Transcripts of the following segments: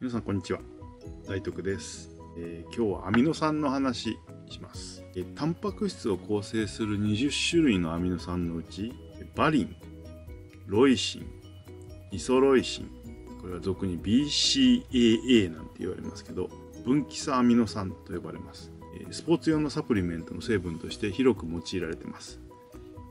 皆さんこんにちは。大徳です、えー今日はアミノ酸の話します、えータンパク質を構成する20種類のアミノ酸のうちバリンロイシンイソロイシンこれは俗に BCAA なんて言われますけど分岐差アミノ酸と呼ばれます。えスポーツ用のサプリメントの成分として広く用いられています。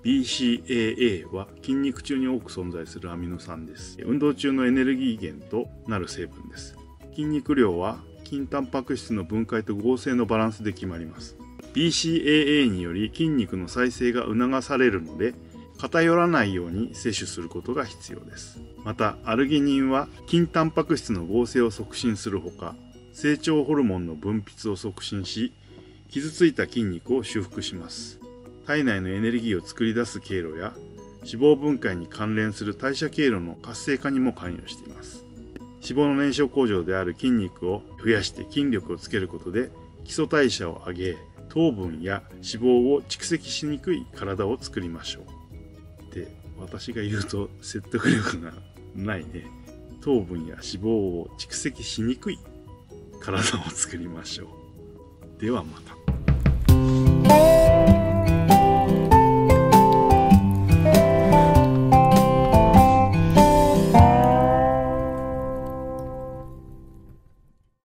BCAA は筋肉中に多く存在するアミノ酸です。運動中のエネルギー源となる成分です。筋肉量は筋タンパク質の分解と合成のバランスで決まります。BCAA により筋肉の再生が促されるので、偏らないように摂取することが必要です。また、アルギニンは筋タンパク質の合成を促進するほか、成長ホルモンの分泌を促進し、傷ついた筋肉を修復します。体内のエネルギーを作り出す経路や脂肪分解に関連する代謝経路の活性化にも関与しています脂肪の燃焼工場である筋肉を増やして筋力をつけることで基礎代謝を上げ糖分や脂肪を蓄積しにくい体を作りましょう。って私が言うと説得力がないね。糖分や脂肪を蓄積しにくい体を作りましょう。ではまた。